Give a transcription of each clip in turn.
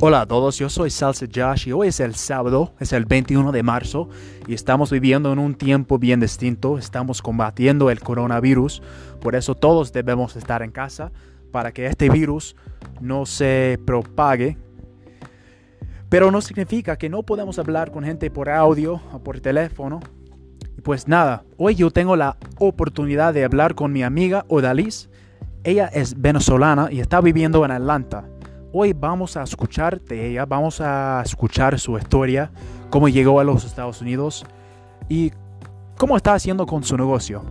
Hola a todos, yo soy Salsa Josh y hoy es el sábado, es el 21 de marzo y estamos viviendo en un tiempo bien distinto, estamos combatiendo el coronavirus, por eso todos debemos estar en casa para que este virus no se propague. Pero no significa que no podemos hablar con gente por audio o por teléfono. Y pues nada, hoy yo tengo la oportunidad de hablar con mi amiga Odalis. Ella es venezolana y está viviendo en Atlanta. Hoy vamos a escuchar de ella, vamos a escuchar su historia, cómo llegó a los Estados Unidos y cómo está haciendo con su negocio.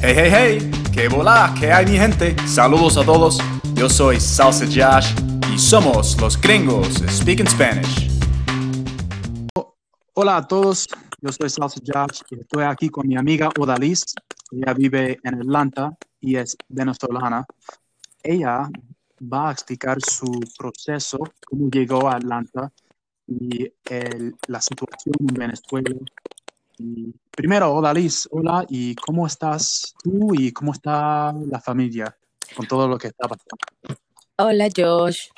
Hey, hey, hey, qué bola, qué hay mi gente. Saludos a todos. Yo soy Salsa Josh y somos los gringos Speaking Spanish. Hola a todos, yo soy Salsa Josh y estoy aquí con mi amiga Odalis. Ella vive en Atlanta y es venezolana. Ella va a explicar su proceso, cómo llegó a Atlanta y el- la situación en Venezuela. Primero, Odalis, hola, ¿y cómo estás tú y cómo está la familia con todo lo que está pasando? Hola Josh.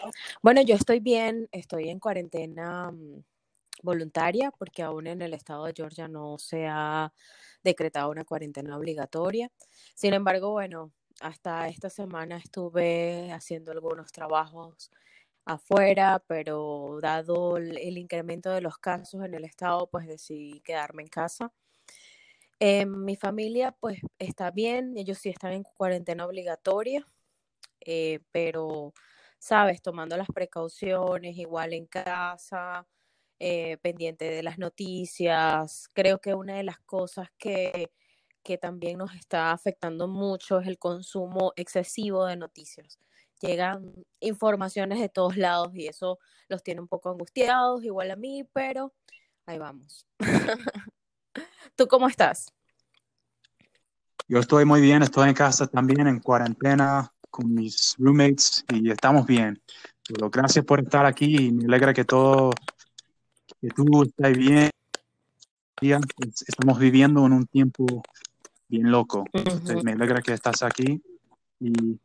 Bueno, yo estoy bien, estoy en cuarentena mm, voluntaria porque aún en el estado de Georgia no se ha decretado una cuarentena obligatoria. Sin embargo, bueno, hasta esta semana estuve haciendo algunos trabajos afuera, pero dado el, incremento de los casos en el estado, pues decidí quedarme en casa. Eh, mi familia pues está bien, ellos sí están en cuarentena obligatoria eh, pero, sabes, tomando las precauciones, igual en casa, eh, pendiente de las noticias. Creo que una de las cosas que, que también nos está afectando mucho es el consumo excesivo de noticias. Llegan informaciones de todos lados y eso los tiene un poco angustiados, igual a mí, pero ahí vamos. ¿Tú cómo estás? Yo estoy muy bien, estoy en casa también, en cuarentena, con mis roommates y estamos bien. Pero gracias por estar aquí y me alegra que todo, que tú estés bien. Estamos viviendo en un tiempo bien loco. Entonces, me alegra que estás aquí. Y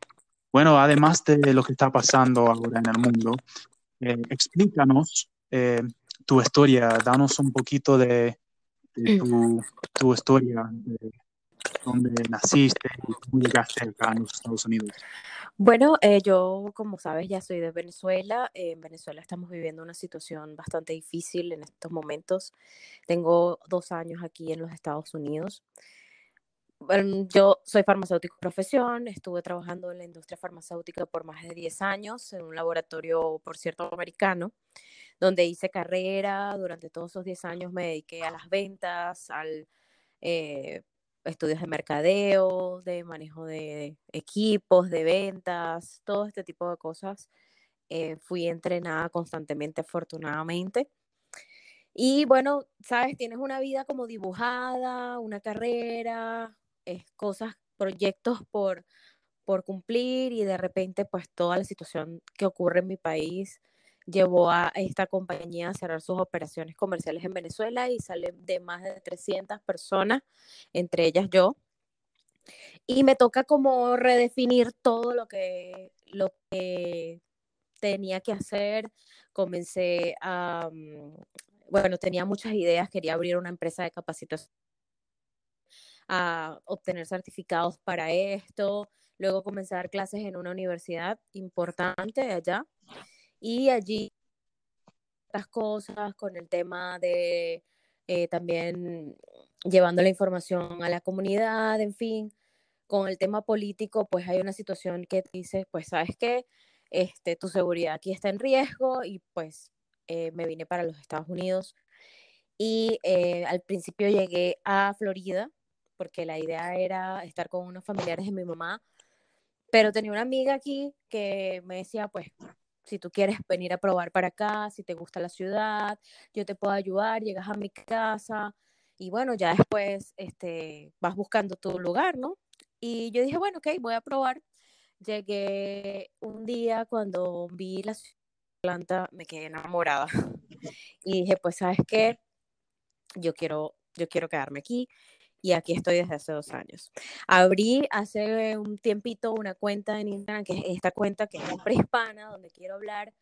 bueno, además de lo que está pasando ahora en el mundo, eh, explícanos eh, tu historia, danos un poquito de, de tu, tu historia, de dónde naciste y cómo llegaste acá a los Estados Unidos. Bueno, eh, yo, como sabes, ya soy de Venezuela. Eh, en Venezuela estamos viviendo una situación bastante difícil en estos momentos. Tengo dos años aquí en los Estados Unidos. Bueno, yo soy farmacéutico profesión, estuve trabajando en la industria farmacéutica por más de 10 años en un laboratorio, por cierto, americano, donde hice carrera. Durante todos esos 10 años me dediqué a las ventas, al eh, estudios de mercadeo, de manejo de equipos, de ventas, todo este tipo de cosas. Eh, fui entrenada constantemente, afortunadamente. Y bueno, sabes, tienes una vida como dibujada, una carrera, eh, cosas, proyectos por, por cumplir y de repente pues toda la situación que ocurre en mi país llevó a esta compañía a cerrar sus operaciones comerciales en Venezuela y sale de más de 300 personas, entre ellas yo. Y me toca como redefinir todo lo que, lo que tenía que hacer. Comencé a, mm, bueno, tenía muchas ideas, quería abrir una empresa de capacitación, a obtener certificados para esto. Luego comencé a dar clases en una universidad importante allá y allí las cosas con el tema de eh, también llevando la información a la comunidad, en fin, con el tema político, pues hay una situación que dice, pues sabes qué, este, tu seguridad aquí está en riesgo y pues eh, me vine para los Estados Unidos. Y eh, al principio llegué a Florida porque la idea era estar con unos familiares de mi mamá, pero tenía una amiga aquí que me decía, pues si tú quieres venir a probar para acá, si te gusta la ciudad, yo te puedo ayudar, llegas a mi casa y bueno, ya después este, vas buscando tu lugar, ¿no? Y yo dije, bueno, ok, voy a probar. Llegué un día cuando vi la Atlanta, me quedé enamorada y dije, pues, ¿sabes qué? Yo quiero, yo quiero quedarme aquí. Y aquí estoy desde hace dos años. Abrí hace un tiempito una cuenta en Instagram, que es esta cuenta que es prehispana, donde quiero hablar,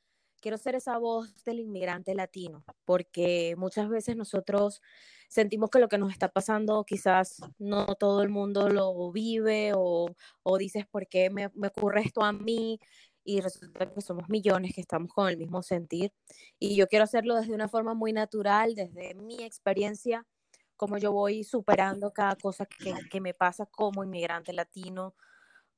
quiero ser esa voz del inmigrante latino, porque muchas veces nosotros sentimos que lo que nos está pasando quizás no todo el mundo lo vive o, o dices, ¿por qué me, me ocurre esto a mí? y resulta que somos millones que estamos con el mismo sentir. Y yo quiero hacerlo desde una forma muy natural, desde mi experiencia, como yo voy superando cada cosa que, que me pasa como inmigrante latino,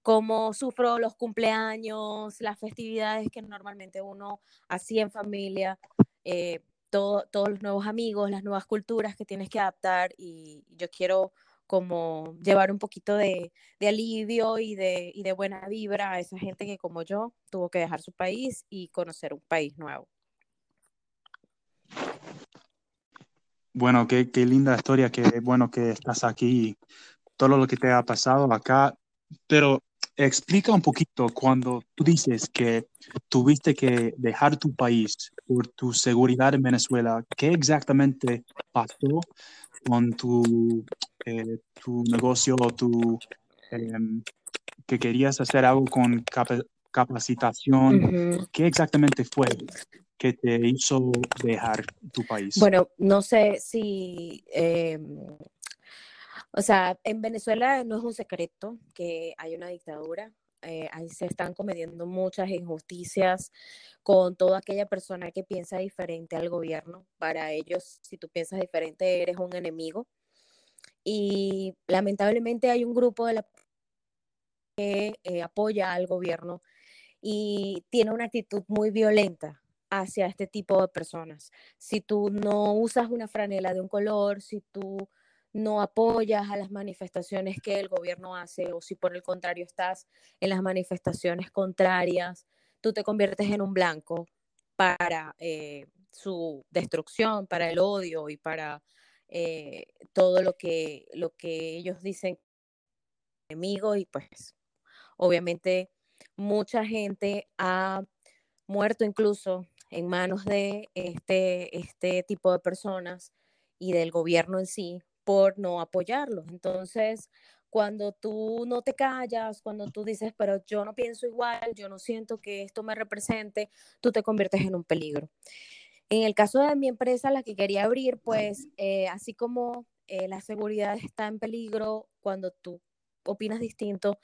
cómo sufro los cumpleaños, las festividades que normalmente uno hacía en familia, eh, todo, todos los nuevos amigos, las nuevas culturas que tienes que adaptar y yo quiero como llevar un poquito de, de alivio y de, y de buena vibra a esa gente que como yo tuvo que dejar su país y conocer un país nuevo. Bueno, qué, qué linda historia, qué bueno que estás aquí, todo lo que te ha pasado acá, pero explica un poquito cuando tú dices que tuviste que dejar tu país por tu seguridad en Venezuela, ¿qué exactamente pasó con tu, eh, tu negocio o tu, em, que querías hacer algo con capacitación? ¿Qué exactamente fue que te hizo dejar tu país? Bueno, no sé si... Em, o sea, en Venezuela no es un secreto que hay una dictadura. Eh, ahí se están cometiendo muchas injusticias con toda aquella persona que piensa diferente al gobierno. Para ellos, si tú piensas diferente, eres un enemigo. Y lamentablemente hay un grupo de la que eh, apoya al gobierno y tiene una actitud muy violenta hacia este tipo de personas. Si tú no usas una franela de un color, si tú no apoyas a las manifestaciones que el gobierno hace o si por el contrario estás en las manifestaciones contrarias, tú te conviertes en un blanco para eh, su destrucción, para el odio y para eh, todo lo que, lo que ellos dicen enemigo y pues obviamente mucha gente ha muerto incluso en manos de este, este tipo de personas y del gobierno en sí por no apoyarlos. Entonces, cuando tú no te callas, cuando tú dices, pero yo no pienso igual, yo no siento que esto me represente, tú te conviertes en un peligro. En el caso de mi empresa, la que quería abrir, pues eh, así como eh, la seguridad está en peligro cuando tú opinas distinto,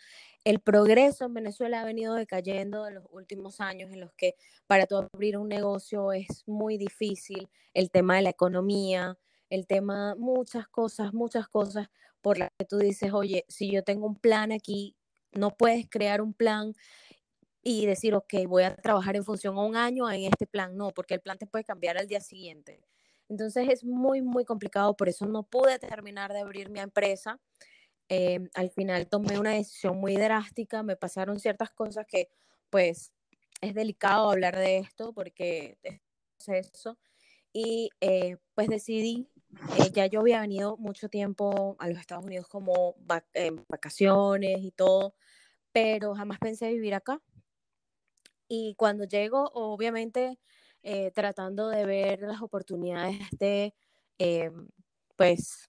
el progreso en Venezuela ha venido decayendo en los últimos años en los que para tú abrir un negocio es muy difícil, el tema de la economía, el tema, muchas cosas, muchas cosas por las que tú dices, oye, si yo tengo un plan aquí, no puedes crear un plan y decir, ok, voy a trabajar en función a un año en este plan, no, porque el plan te puede cambiar al día siguiente. Entonces es muy, muy complicado, por eso no pude terminar de abrir mi empresa. Em, al final tomé una decisión muy drástica, me pasaron ciertas cosas que pues es delicado hablar de esto porque es eso. Y eh, pues decidí eh, ya yo había venido mucho tiempo a los Estados Unidos como en vacaciones y todo, pero jamás pensé vivir acá. Y cuando llego, obviamente, eh, tratando de ver las oportunidades de, em, pues,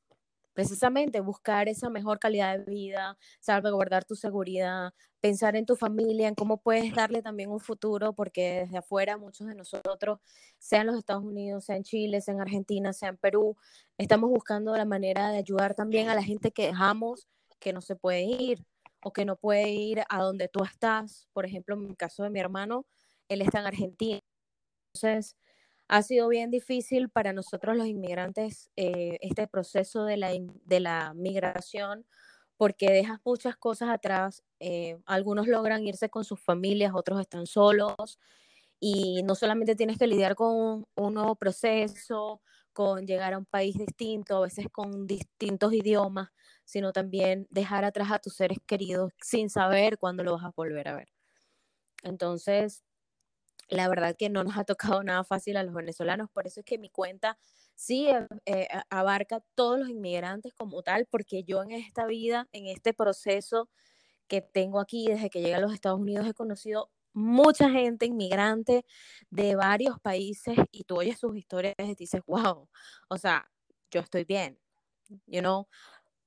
precisamente buscar esa mejor calidad de vida, salvaguardar tu seguridad, pensar en tu familia, en cómo puedes darle también un futuro, porque desde afuera muchos de nosotros, sea en los Estados Unidos, sea en Chile, sea en Argentina, sea en Perú, estamos buscando la manera de ayudar también a la gente que dejamos que no se puede ir o que no puede ir a donde tú estás. Por ejemplo, en el caso de mi hermano, él está en Argentina. Entonces, ha sido bien difícil para nosotros los inmigrantes eh, este proceso de la, de la migración porque dejas muchas cosas atrás. Eh, algunos logran irse con sus familias, otros están solos y no solamente tienes que lidiar con un nuevo proceso, con llegar a un país distinto, a veces con distintos idiomas, sino también dejar atrás a tus seres queridos sin saber cuándo lo vas a volver a ver. Entonces, la verdad que no nos ha tocado nada fácil a los venezolanos, por eso es que mi cuenta sí eh, eh, abarca todos los inmigrantes como tal, porque yo en esta vida, en este proceso que tengo aquí desde que llegué a los Estados Unidos, he conocido mucha gente inmigrante de varios países y tú oyes sus historias y dices, wow, o sea, yo estoy bien, you know,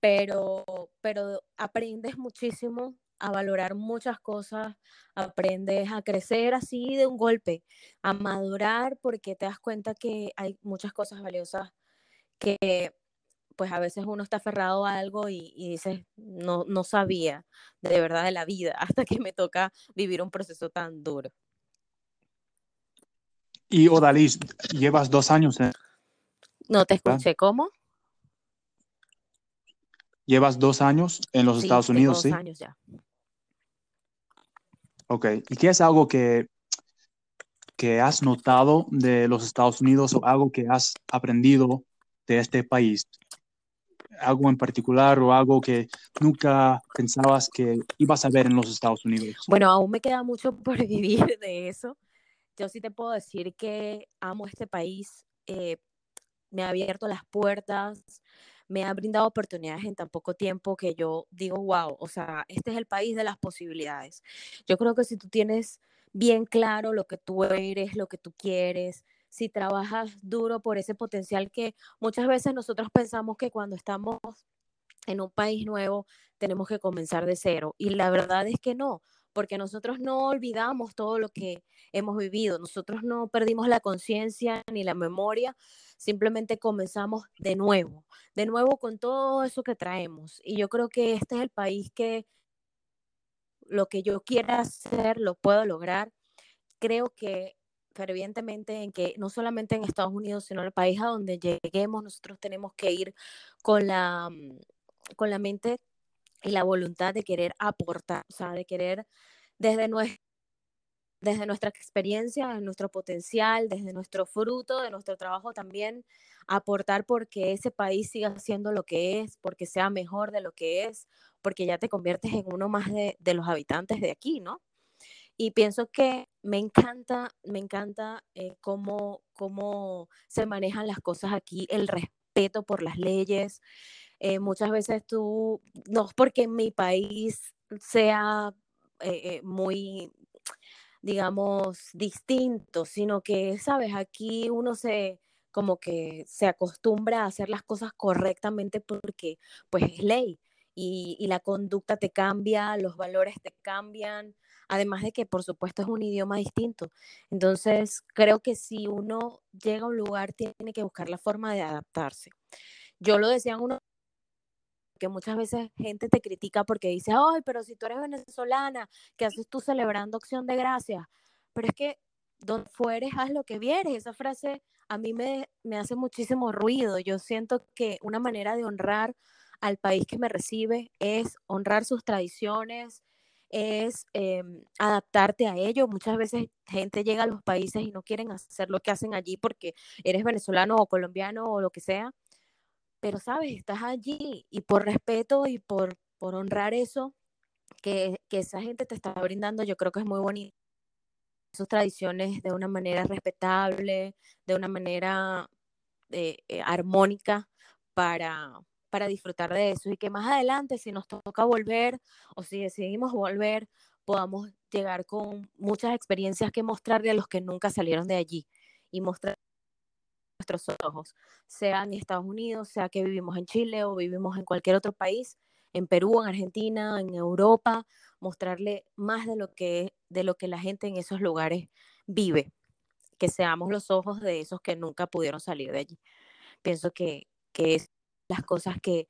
pero, pero aprendes muchísimo a valorar muchas cosas, aprendes a crecer así de un golpe, a madurar porque te das cuenta que hay muchas cosas valiosas que pues a veces uno está aferrado a algo y, y dices, no, no sabía de verdad de la vida hasta que me toca vivir un proceso tan duro. Y Odalis, llevas dos años en... No te escuché, ¿cómo? Llevas dos años en los Estados Unidos, dos ¿sí? años ya. Ok. ¿Y qué es algo que, que has notado de los Estados Unidos o algo que has aprendido de este país? ¿Algo en particular o algo que nunca pensabas que ibas a ver en los Estados Unidos? Bueno, aún me queda mucho por vivir de eso. Yo sí te puedo decir que amo este país. eh, me ha abierto las puertas, me ha brindado oportunidades en tan poco tiempo que yo digo, wow, o sea, este es el país de las posibilidades. Yo creo que si tú tienes bien claro lo que tú eres, lo que tú quieres, si trabajas duro por ese potencial que muchas veces nosotros pensamos que cuando estamos en un país nuevo tenemos que comenzar de cero. Y la verdad es que no, porque nosotros no olvidamos todo lo que hemos vivido, nosotros no perdimos la conciencia ni la memoria, simplemente comenzamos de nuevo, de nuevo con todo eso que traemos. Y yo creo que este es el país que lo que yo quiera hacer lo puedo lograr. Creo que fervientemente en que no solamente en Estados Unidos, sino en el país a donde lleguemos, nosotros tenemos que ir con la, mm, con la mente y la voluntad de querer aportar, o sea, de querer desde, nue desde nuestra experiencia, desde nuestro potencial, desde nuestro fruto, de nuestro trabajo también, aportar porque ese país siga siendo lo que es, porque sea mejor de lo que es, porque ya te conviertes en uno más de, de los habitantes de aquí, ¿no? Y pienso que me encanta, me encanta eh, cómo, cómo se manejan las cosas aquí, el respeto por las leyes. Eh, muchas veces tú, no es porque en mi país sea eh, eh, muy, digamos, distinto, sino que, sabes, aquí uno se como que se acostumbra a hacer las cosas correctamente porque pues es ley y, y la conducta te cambia, los valores te cambian, además de que por supuesto es un idioma distinto. Entonces, creo que si uno llega a un lugar tiene que buscar la forma de adaptarse. Yo lo decía en uno que muchas veces gente te critica porque dice, ay, pero si tú eres venezolana, ¿qué haces tú celebrando acción de gracias? Pero es que donde fueres, haz lo que vieres. Esa frase a mí me, me hace muchísimo ruido. Yo siento que una manera de honrar al país que me recibe es honrar sus tradiciones, es eh, adaptarte a ello. Muchas veces gente llega a los países y no quieren hacer lo que hacen allí porque eres venezolano o colombiano o lo que sea pero sabes, estás allí y por respeto y por, por honrar eso que, que, esa gente te está brindando, yo creo que es muy bonito. Sus tradiciones de una manera respetable, de una manera eh, eh, armónica para, para disfrutar de eso y que más adelante, si nos toca volver o si decidimos volver, podamos llegar con muchas experiencias que mostrarle a los que nunca salieron de allí y mostrar nuestros ojos, sea en Estados Unidos, sea que vivimos en Chile o vivimos en cualquier otro país, en Perú, en Argentina, en Europa, mostrarle más de lo que, de lo que la gente en esos lugares vive, que seamos los ojos de esos que nunca pudieron salir de allí. Pienso que, que es las cosas que,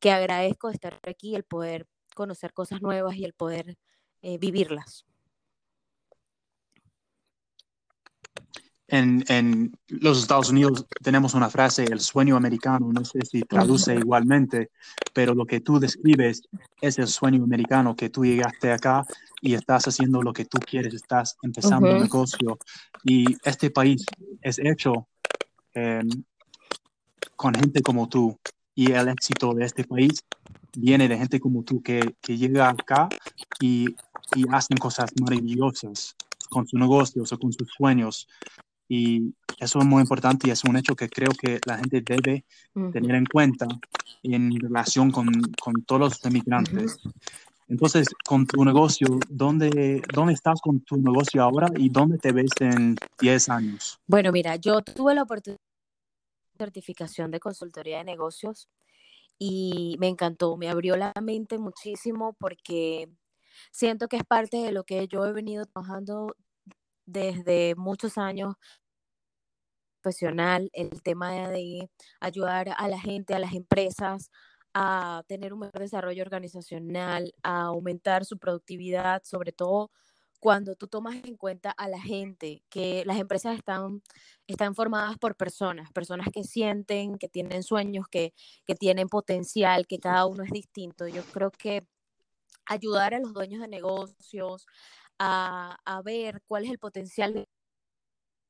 que agradezco de estar aquí, el poder conocer cosas nuevas y el poder eh, vivirlas. En, en, los Estados Unidos tenemos una frase, el sueño americano, no sé si traduce igualmente, pero lo que tú describes es el sueño americano, que tú llegaste acá y estás haciendo lo que tú quieres, estás empezando uh -huh. un negocio. Y este país es hecho eh, con gente como tú y el éxito de este país viene de gente como tú que, que llega acá y, y hacen cosas maravillosas con sus negocios o con sus sueños. Y eso es muy importante y es un hecho que creo que la gente debe uh -huh. tener en cuenta en relación con, con todos los emigrantes. Uh -huh. Entonces, con tu negocio, ¿dónde, ¿dónde estás con tu negocio ahora y dónde te ves en 10 años? Bueno, mira, yo tuve la oportunidad de certificación de consultoría de negocios y me encantó, me abrió la mente muchísimo porque siento que es parte de lo que yo he venido trabajando desde muchos años profesional, el tema de ayudar a la gente, a las empresas a tener un mejor desarrollo organizacional, a aumentar su productividad, sobre todo cuando tú tomas en cuenta a la gente, que las empresas están, están formadas por personas, personas que sienten, que tienen sueños, que, que tienen potencial, que cada uno es distinto. Yo creo que ayudar a los dueños de negocios a, ver cuál es el potencial de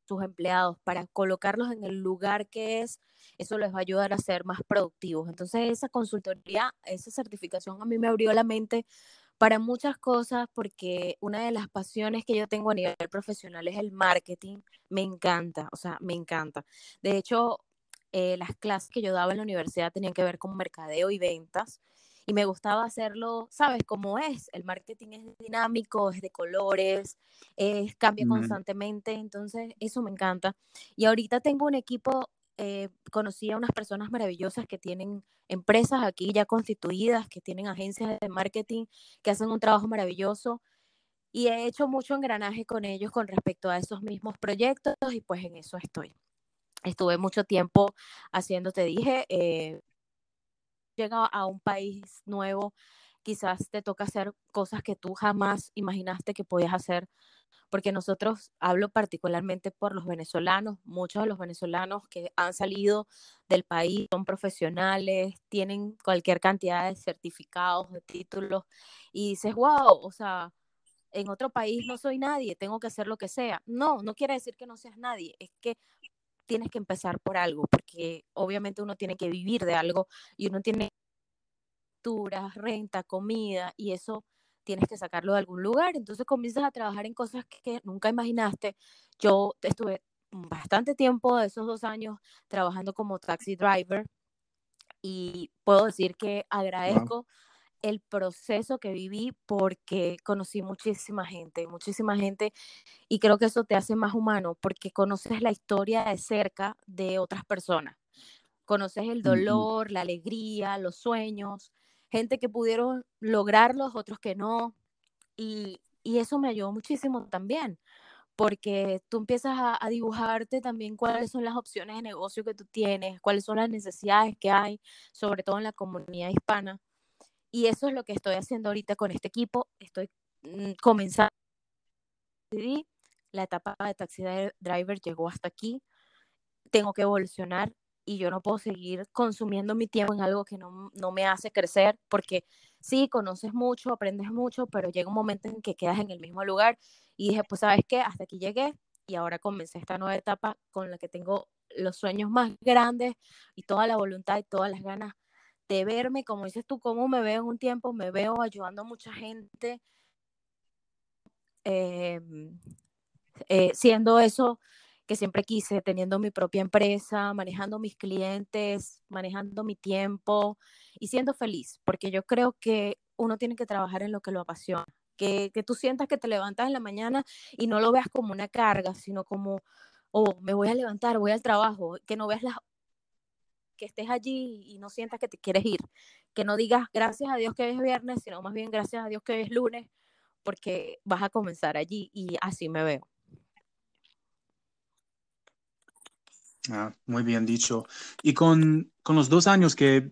sus empleados para colocarlos en el lugar que es, eso les va a ayudar a ser más productivos. Entonces esa consultoría, esa certificación a mí me abrió la mente para muchas cosas porque una de las pasiones que yo tengo a nivel profesional es el marketing. Me encanta, o sea, me encanta. De hecho, eh, las clases que yo daba en la universidad tenían que ver con mercadeo y ventas y me gustaba hacerlo, ¿sabes? cómo es, el marketing es dinámico, es de colores, es, cambia constantemente, entonces eso me encanta. Y ahorita tengo un equipo, eh, conocí a unas personas maravillosas que tienen empresas aquí ya constituidas, que tienen agencias de marketing, que hacen un trabajo maravilloso. Y he hecho mucho engranaje con ellos con respecto a esos mismos proyectos y pues en eso estoy. Estuve mucho tiempo haciendo, te dije, eh, llega a un país nuevo, quizás te toca hacer cosas que tú jamás imaginaste que podías hacer, porque nosotros, hablo particularmente por los venezolanos, muchos de los venezolanos que han salido del país son profesionales, tienen cualquier cantidad de certificados, de títulos, y dices, wow, o sea, en otro país no soy nadie, tengo que hacer lo que sea. No, no quiere decir que no seas nadie, es que tienes que empezar por algo, porque obviamente uno tiene que vivir de algo y uno tiene renta, comida y eso tienes que sacarlo de algún lugar. Entonces comienzas a trabajar en cosas que nunca imaginaste. Yo estuve bastante tiempo de esos dos años trabajando como taxi driver y puedo decir que agradezco el proceso que viví porque conocí muchísima gente, muchísima gente y creo que eso te hace más humano porque conoces la historia de cerca de otras personas. Conoces el dolor, la alegría, los sueños, gente que pudieron lograrlos, otros que no. Y, eso me ayudó muchísimo también, porque tú empiezas a, a, dibujarte también cuáles son las opciones de negocio que tú tienes, cuáles son las necesidades que hay, sobre todo en la comunidad hispana. Y eso es lo que estoy haciendo ahorita con este equipo. Estoy mm, comenzando. La etapa de taxi driver llegó hasta aquí. Tengo que evolucionar y yo no puedo seguir consumiendo mi tiempo en algo que no, no, me hace crecer, porque sí, conoces mucho, aprendes mucho, pero llega un momento en que quedas en el mismo lugar y dije, pues sabes qué, hasta aquí llegué y ahora comencé esta nueva etapa con la que tengo los sueños más grandes y toda la voluntad y todas las ganas de verme, como dices tú, cómo me veo en un tiempo, me veo ayudando a mucha gente, em, eh, siendo eso que siempre quise, teniendo mi propia empresa, manejando mis clientes, manejando mi tiempo y siendo feliz, porque yo creo que uno tiene que trabajar en lo que lo apasiona. Que, que tú sientas que te levantas en la mañana y no lo veas como una carga, sino como, oh, me voy a levantar, voy al trabajo, que no veas las que estés allí y no sientas que te quieres ir. Que no digas gracias a Dios que es viernes, sino más bien gracias a Dios que es lunes, porque vas a comenzar allí y así me veo. Ah, muy bien dicho. Y con, con los dos años que,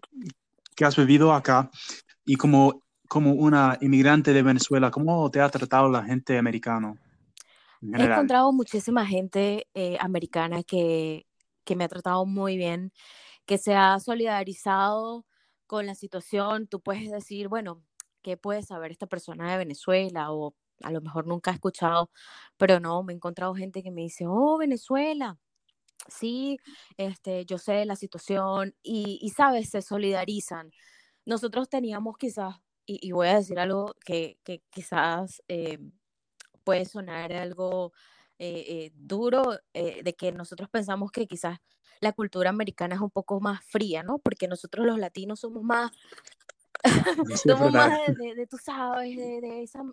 que, has vivido acá y como, como una inmigrante de Venezuela, ¿cómo te ha tratado la gente americana? He encontrado muchísima gente eh, americana que, que me ha tratado muy bien que se ha solidarizado con la situación, tú puedes decir, bueno, ¿qué puede saber esta persona de Venezuela? O a lo mejor nunca ha escuchado, pero no, me he encontrado gente que me dice, oh, Venezuela, sí, este, yo sé la situación y, y sabes, se solidarizan. Nosotros teníamos quizás, y, voy a decir algo que, que quizás eh, puede sonar algo eh, eh, duro, de que nosotros pensamos que quizás la cultura americana es un poco más fría, ¿no? Porque nosotros los latinos somos más, somos más de, tú sabes, de, de esa,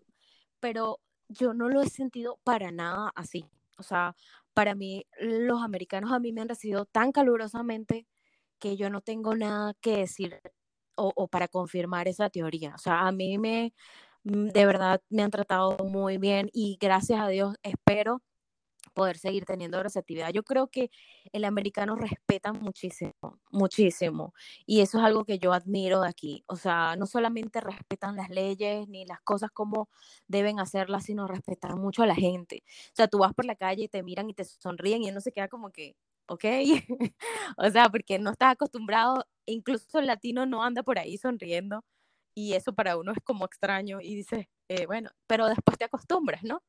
pero yo no lo he sentido para nada así. O sea, para mí, los americanos a mí me han recibido tan calurosamente que yo no tengo nada que decir o, para confirmar esa teoría. O sea, a mí me, mm, de verdad, me han tratado muy bien y gracias a Dios espero poder seguir teniendo receptividad. Yo creo que el americano respeta muchísimo, muchísimo. Y eso es algo que yo admiro de aquí. O sea, no solamente respetan las leyes ni las cosas como deben hacerlas, sino respetan mucho a la gente. O sea, tú vas por la calle y te miran y te sonríen y uno se queda como que, ok. o sea, porque no estás acostumbrado, incluso el latino no anda por ahí sonriendo. Y eso para uno es como extraño y dices, eh, bueno, pero después te acostumbras, ¿no?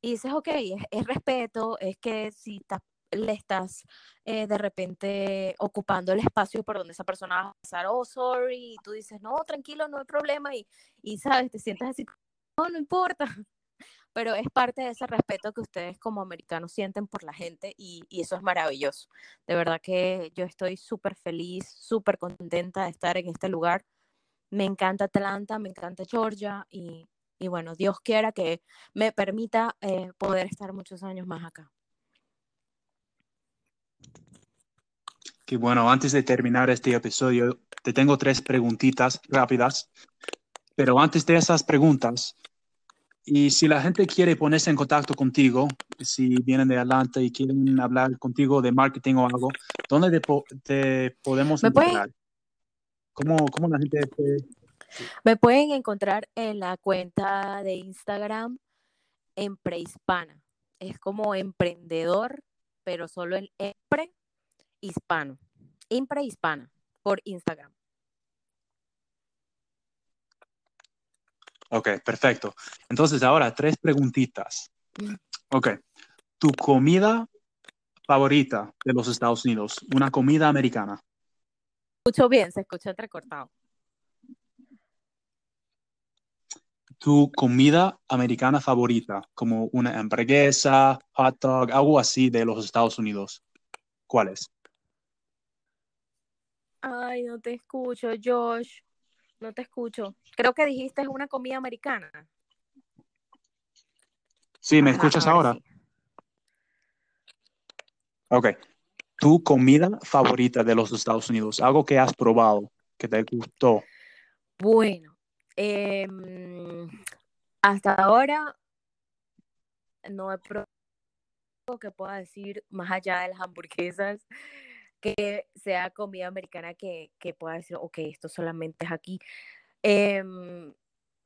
Y dices, ok, es, respeto, es que si le estás eh, de repente ocupando el espacio por donde esa persona va a pasar, oh, sorry, y tú dices, no, tranquilo, no hay problema, y, y sabes, te sientes así, no, no importa, pero es parte de ese respeto que ustedes como americanos sienten por la gente y, y eso es maravilloso. De verdad que yo estoy súper feliz, súper contenta de estar en este lugar. Me encanta Atlanta, me encanta Georgia y bueno, Dios quiera que me permita eh, poder estar muchos años más acá. Qué bueno, antes de terminar este episodio, te tengo tres preguntitas rápidas, pero antes de esas preguntas, y si la gente quiere ponerse en contacto contigo, si vienen de Atlanta y quieren hablar contigo de marketing o algo, ¿dónde te, podemos encontrar? ¿Cómo, ¿Cómo, la gente me pueden encontrar en la cuenta de Instagram Emprehispana. Es como emprendedor, pero solo en Empre Hispano. Hispana por Instagram. Ok, perfecto. Entonces ahora tres preguntitas. Ok, tu comida favorita de los Estados Unidos, una comida americana. Escucho bien, se escucha entrecortado. Tu comida americana favorita, como una hamburguesa, hot dog, algo así de los Estados Unidos. ¿Cuál es? Ay, no te escucho, Josh. No te escucho. Creo que dijiste es una comida americana. Sí, ¿me escuchas ahora? Ok. Tu comida favorita de los Estados Unidos, algo que has probado, que te gustó. Bueno, Em, hasta ahora no he probado que pueda decir más allá de las hamburguesas que sea comida americana que, pueda decir, ok, esto solamente es aquí. Em,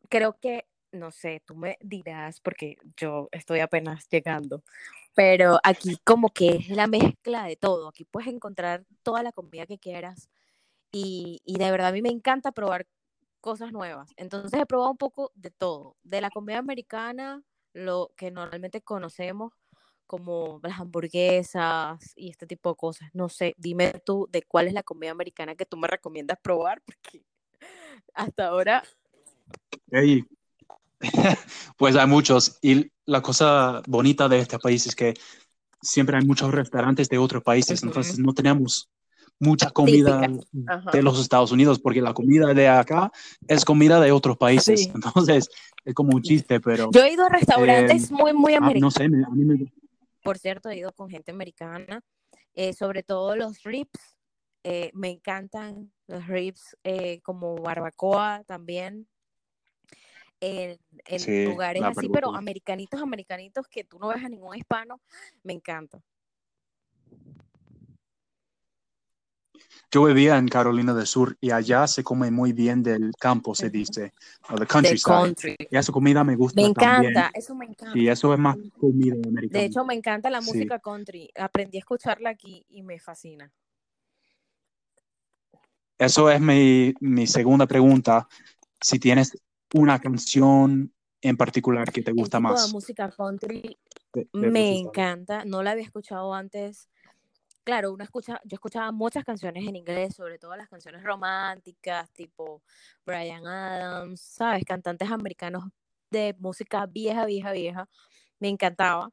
creo que, no sé, tú me dirás, porque yo estoy apenas llegando, pero aquí como que es la mezcla de todo. Aquí puedes encontrar toda la comida que quieras. Y, y de verdad a mí me encanta probar cosas nuevas. Entonces he probado un poco de todo, de la comida americana, lo que normalmente conocemos como las hamburguesas y este tipo de cosas. No sé, dime tú de cuál es la comida americana que tú me recomiendas probar, porque hasta ahora... pues hay muchos. Y la cosa bonita de este país es que siempre hay muchos restaurantes de otros países, entonces no tenemos mucha comida de los Estados Unidos, porque la comida de acá es comida de otros países. Entonces, es como un chiste, pero... Yo he ido a restaurantes eh, muy, muy americanos. no sé, a mí me... Por cierto, he ido con gente americana, eh, sobre todo los ribs. Eh, me encantan los ribs como barbacoa también. En, lugares así, pero americanitos, americanitos que tú no ves a ningún hispano, me encanta. Yo vivía en Carolina del Sur y allá se come muy bien del campo, se dice, o del countryside. Y esa comida me gusta. Me encanta, eso me encanta. Y eso es más comida americana. De hecho, me encanta la música country. Aprendí a escucharla aquí y me fascina. Eso es mi, mi segunda pregunta. Si tienes una canción en particular que te gusta más. La música country me encanta. No la había escuchado antes claro, uno escucha, yo escuchaba muchas canciones en inglés, sobre todo las canciones románticas, tipo Brian Adams, ¿sabes? Cantantes americanos de música vieja, vieja, vieja. Me encantaba,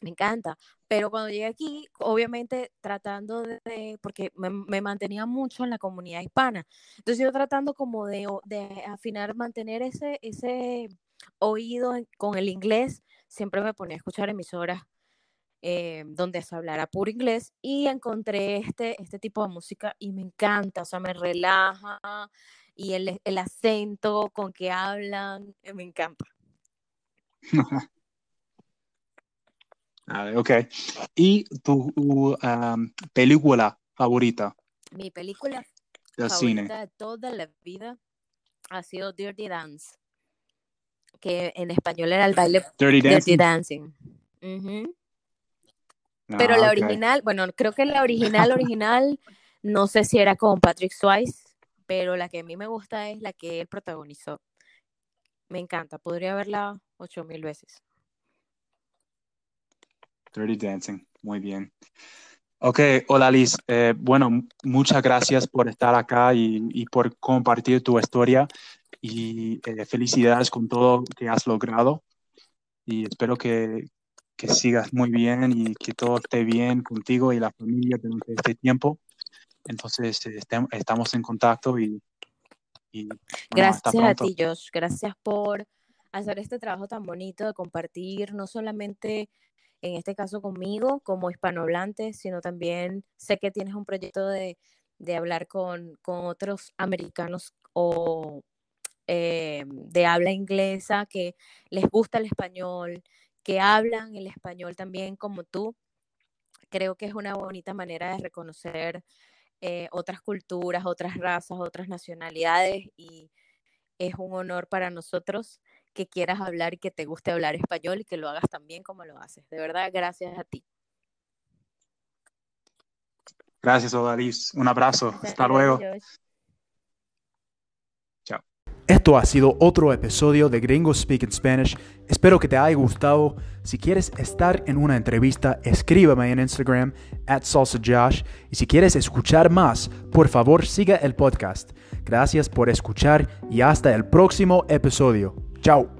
me encanta. Pero cuando llegué aquí, obviamente tratando de, porque me, mantenía mucho en la comunidad hispana. Entonces yo tratando como de, de afinar, mantener ese, ese oído con el inglés, siempre me ponía a escuchar emisoras eh, donde se hablara puro inglés y encontré este, este tipo de música y me encanta, o sea, me relaja, y el, el acento con que hablan, eh, me encanta. ok. ¿Y tu um, película favorita? Mi película del favorita cine. de toda la vida ha sido Dirty Dance, que en español era el baile Dirty Dirty Dancing. Dancing. Pero Ah, la original, bueno, creo que la original, original, no sé si era con Patrick Swayze, pero la que a mí me gusta es la que él protagonizó. Me encanta, podría verla ocho mil veces. Dirty Dancing, muy bien. Ok, hola Liz. Eh, bueno, muchas gracias por estar acá y, y por compartir tu historia y eh, felicidades con todo que has logrado y espero que, que sigas muy bien y que todo esté bien contigo y la familia durante este tiempo. Entonces, estem- estamos en contacto y, y, bueno, Gracias a ti, Josh. Gracias por hacer este trabajo tan bonito de compartir, no solamente en este caso conmigo como hispanohablante, sino también sé que tienes un proyecto de, de hablar con, con otros americanos o eh, de habla inglesa que les gusta el español, que hablan el español también como tú. Creo que es una bonita manera de reconocer eh, otras culturas, otras razas, otras nacionalidades y es un honor para nosotros que quieras hablar y que te guste hablar español y que lo hagas tan bien como lo haces. De verdad, gracias a ti. Gracias, hola Liz. Un abrazo. Hasta luego. Esto ha sido otro episodio de Gringo Speak in Spanish. Espero que te haya gustado. Si quieres estar en una entrevista, escríbeme en Instagram at salsajosh. Y si quieres escuchar más, por favor siga el podcast. Gracias por escuchar y hasta el próximo episodio. Chao.